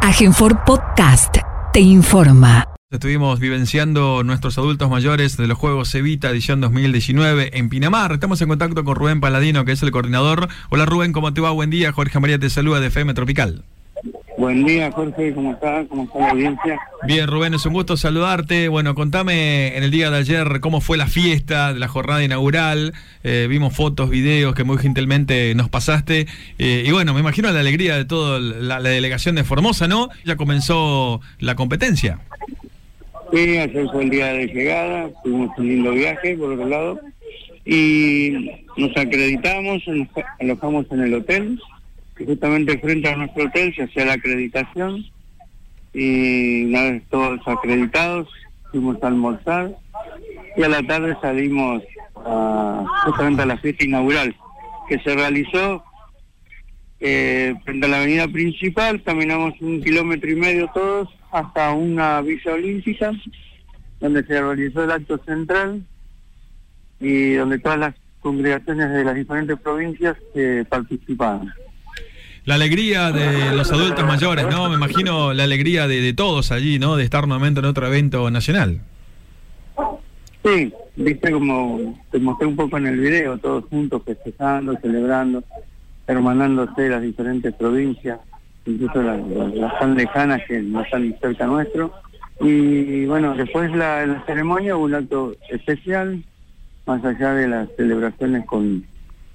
Agenfor Podcast te informa. Estuvimos vivenciando nuestros adultos mayores de los Juegos Evita edición 2019 en Pinamar. Estamos en contacto con Rubén Paladino, que es el coordinador. Hola Rubén, ¿cómo te va? Buen día. Jorge María te saluda de FM Tropical. Buen día, Jorge, ¿cómo estás? ¿Cómo está la audiencia? Bien, Rubén, es un gusto saludarte. Bueno, contame en el día de ayer cómo fue la fiesta de la jornada inaugural. Eh, vimos fotos, videos que muy gentilmente nos pasaste. Eh, y bueno, me imagino la alegría de toda la, la, delegación de Formosa, ¿no? Ya comenzó la competencia. Sí, ayer fue el día de llegada, tuvimos un lindo viaje, por otro lado. Y nos acreditamos, nos alojamos en el hotel justamente frente a nuestro hotel se hacía la acreditación y una vez todos acreditados fuimos a almorzar y a la tarde salimos justamente a la fiesta inaugural que se realizó eh, frente a la avenida principal, caminamos un kilómetro y medio todos hasta una villa olímpica donde se realizó el acto central y donde todas las congregaciones de las diferentes provincias eh, participaban la alegría de los adultos mayores, ¿no? Me imagino la alegría de, todos allí, ¿no? De estar nuevamente en otro evento nacional. Sí, viste como te mostré un poco en el video, todos juntos festejando, celebrando, hermanándose las diferentes provincias, incluso las, tan lejanas que no están cerca nuestro. Y bueno, después la, la ceremonia un acto especial, más allá de las celebraciones con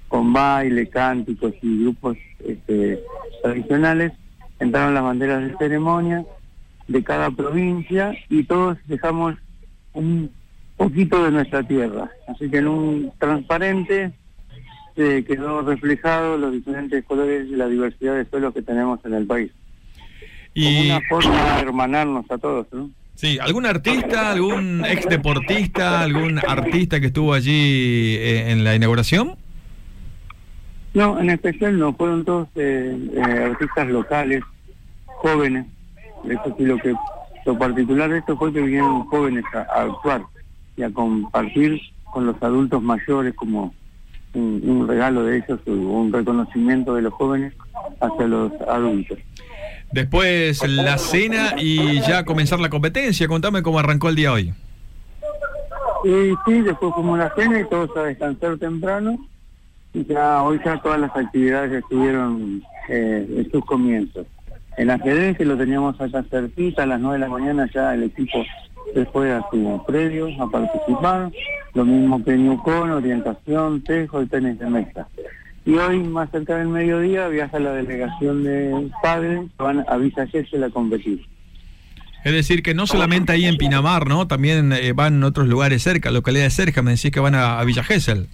con baile, cánticos y grupos este, tradicionales, entraron las banderas de ceremonia de cada provincia y todos dejamos un poquito de nuestra tierra. Así que en un transparente se quedó reflejado los diferentes colores y la diversidad de suelos que tenemos en el país. Y... Como una forma de hermanarnos a todos, ¿no? Sí, ¿algún artista, algún ex deportista, algún artista que estuvo allí eh, en la inauguración? No, en especial no, fueron todos eh, eh, artistas locales, jóvenes. Eso sí, lo que lo particular de esto fue que vinieron jóvenes a, actuar y a compartir con los adultos mayores como un, regalo de ellos, un reconocimiento de los jóvenes hacia los adultos. Después la cena y ya comenzar la competencia. Contame cómo arrancó el día hoy. Sí, sí, después fuimos la cena y todos a descansar temprano ya hoy ya todas las actividades estuvieron eh, en sus comienzos. En ajedrez, que lo teníamos acá cerquita, a las 9 de la mañana ya el equipo se fue a su predio a participar. Lo mismo que Newcon, orientación, tejo y tenis de mesa. Y hoy, más cerca del mediodía, viaja la delegación de padres que van a Villa a competir. Es decir, que no solamente ahí en Pinamar, ¿no? También eh, van a otros lugares cerca, localidades cerca. Me decís que van a, a Villa Gesell.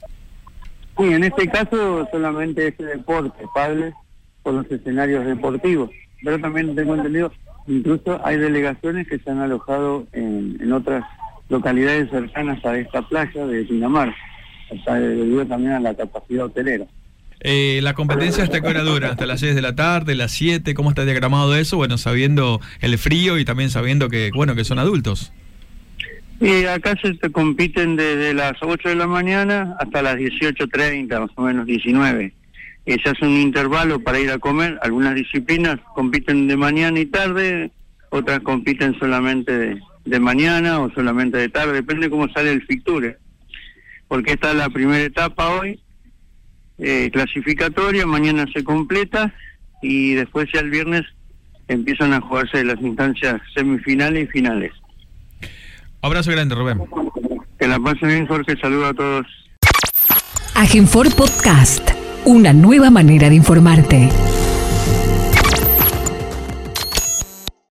Sí, en este caso solamente es deporte, padres por los escenarios deportivos. Pero también tengo entendido, incluso hay delegaciones que se han alojado en, otras localidades cercanas a esta playa de Pinamar, o debido también a la capacidad hotelera. Eh, ¿La competencia hasta qué hora dura? ¿Hasta las 6 de la tarde, las 7? ¿Cómo está diagramado eso? Bueno, sabiendo el frío y también sabiendo que, bueno, que son adultos. Y acá se compiten desde las 8 de la mañana hasta las 18.30, más o menos 19. Y se hace un intervalo para ir a comer. Algunas disciplinas compiten de mañana y tarde, otras compiten solamente de, mañana o solamente de tarde, depende cómo sale el ficture. Porque esta es la primera etapa hoy, eh, clasificatoria, mañana se completa y después ya el viernes empiezan a jugarse las instancias semifinales y finales. Abrazo grande, Rubén. Que la pasen bien, Jorge. Saludo a todos. Agenfor Podcast. Una nueva manera de informarte.